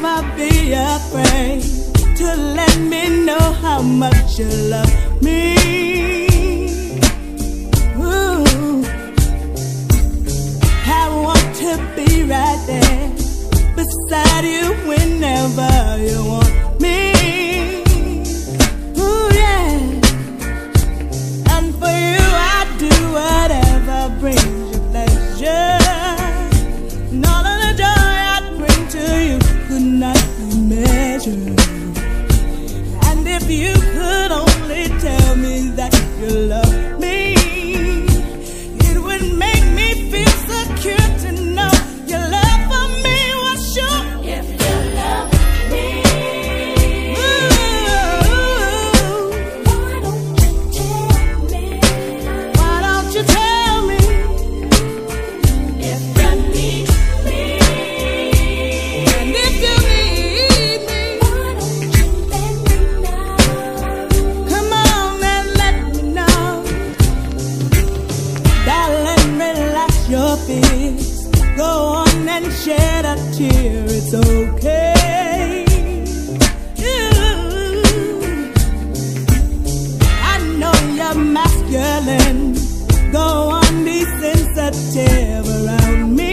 never be afraid to let me know how much you love me. Ooh. I want to be right there beside you whenever you want. true. And if you could only tell me that you love cheer, it's okay. You, I know you're masculine, go on, be sensitive around me.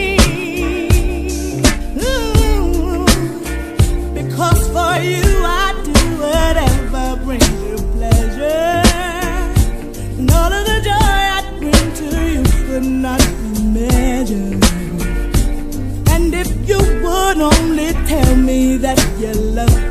that you love